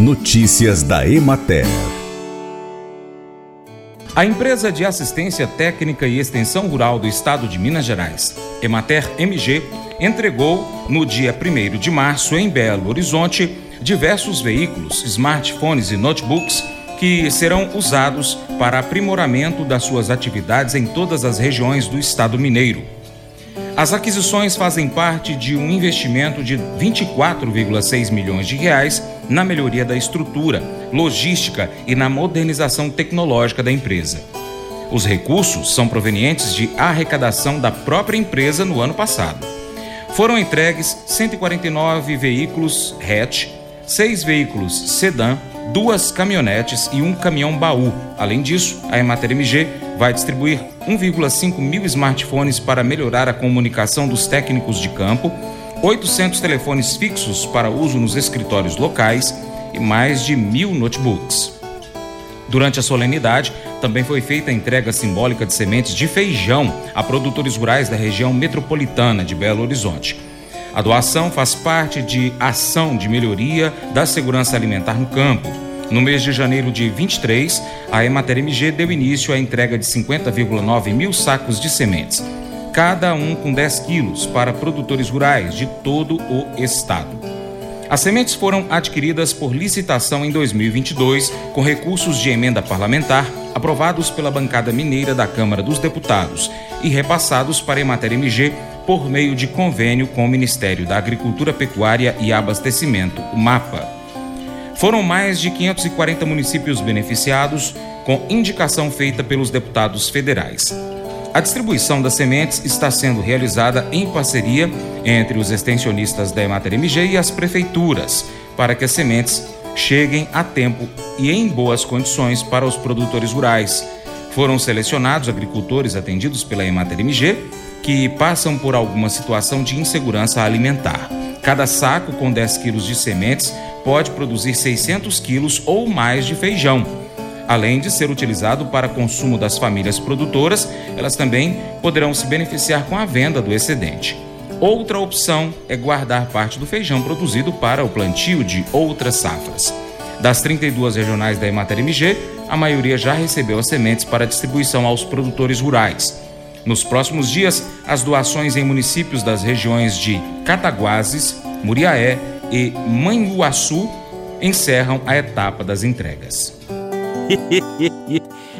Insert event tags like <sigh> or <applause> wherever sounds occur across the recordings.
Notícias da Emater. A empresa de assistência técnica e extensão rural do estado de Minas Gerais, Emater MG, entregou no dia 1 de março em Belo Horizonte diversos veículos, smartphones e notebooks que serão usados para aprimoramento das suas atividades em todas as regiões do estado mineiro. As aquisições fazem parte de um investimento de 24,6 milhões de reais na melhoria da estrutura, logística e na modernização tecnológica da empresa. Os recursos são provenientes de arrecadação da própria empresa no ano passado. Foram entregues 149 veículos hatch, seis veículos sedã, duas caminhonetes e um caminhão baú. Além disso, a Emater MG vai distribuir 1,5 mil smartphones para melhorar a comunicação dos técnicos de campo, 800 telefones fixos para uso nos escritórios locais e mais de mil notebooks. Durante a solenidade, também foi feita a entrega simbólica de sementes de feijão a produtores rurais da região metropolitana de Belo Horizonte. A doação faz parte de ação de melhoria da segurança alimentar no campo. No mês de janeiro de 23, a Emater MG deu início à entrega de 50,9 mil sacos de sementes, cada um com 10 quilos para produtores rurais de todo o estado. As sementes foram adquiridas por licitação em 2022, com recursos de emenda parlamentar aprovados pela bancada mineira da Câmara dos Deputados e repassados para a Emater MG por meio de convênio com o Ministério da Agricultura, Pecuária e Abastecimento, o MAPA. Foram mais de 540 municípios beneficiados, com indicação feita pelos deputados federais. A distribuição das sementes está sendo realizada em parceria entre os extensionistas da Emater MG e as prefeituras, para que as sementes cheguem a tempo e em boas condições para os produtores rurais. Foram selecionados agricultores atendidos pela Emater MG que passam por alguma situação de insegurança alimentar. Cada saco com 10 quilos de sementes pode produzir 600 quilos ou mais de feijão. Além de ser utilizado para consumo das famílias produtoras, elas também poderão se beneficiar com a venda do excedente. Outra opção é guardar parte do feijão produzido para o plantio de outras safras. Das 32 regionais da Emater MG, a maioria já recebeu as sementes para distribuição aos produtores rurais. Nos próximos dias, as doações em municípios das regiões de Cataguases, Muriaé e Manhuaçu encerram a etapa das entregas. <laughs>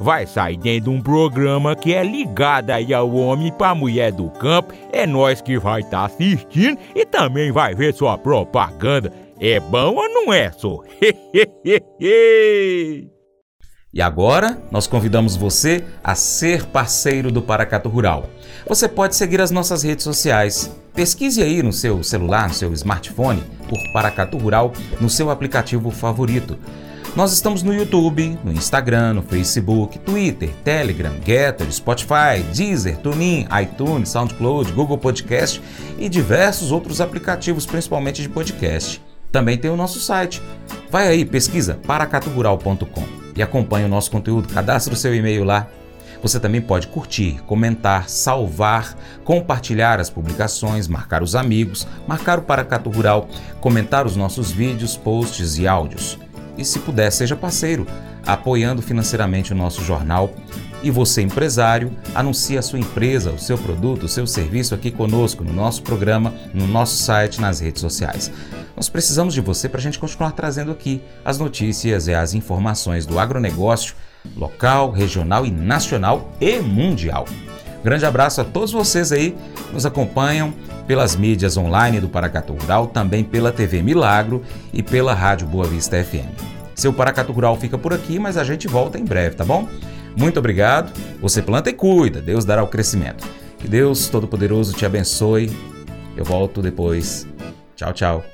vai sair dentro de um programa que é ligado aí ao homem para mulher do campo. É nós que vai estar tá assistindo e também vai ver sua propaganda. É bom ou não é, só? <laughs> E agora, nós convidamos você a ser parceiro do Paracato Rural. Você pode seguir as nossas redes sociais. Pesquise aí no seu celular, no seu smartphone, por Paracato Rural no seu aplicativo favorito. Nós estamos no YouTube, no Instagram, no Facebook, Twitter, Telegram, Getter, Spotify, Deezer, TuneIn, iTunes, SoundCloud, Google Podcast e diversos outros aplicativos, principalmente de podcast. Também tem o nosso site. Vai aí, pesquisa paracatugural.com e acompanhe o nosso conteúdo. Cadastre o seu e-mail lá. Você também pode curtir, comentar, salvar, compartilhar as publicações, marcar os amigos, marcar o Paracato Rural, comentar os nossos vídeos, posts e áudios. E se puder, seja parceiro, apoiando financeiramente o nosso jornal. E você, empresário, anuncie a sua empresa, o seu produto, o seu serviço aqui conosco, no nosso programa, no nosso site, nas redes sociais. Nós precisamos de você para a gente continuar trazendo aqui as notícias e as informações do agronegócio local, regional e nacional e mundial. Grande abraço a todos vocês aí que nos acompanham pelas mídias online do Paracatu Rural, também pela TV Milagro e pela Rádio Boa Vista FM. Seu Paracatu Rural fica por aqui, mas a gente volta em breve, tá bom? Muito obrigado. Você planta e cuida, Deus dará o crescimento. Que Deus Todo-Poderoso te abençoe. Eu volto depois. Tchau, tchau.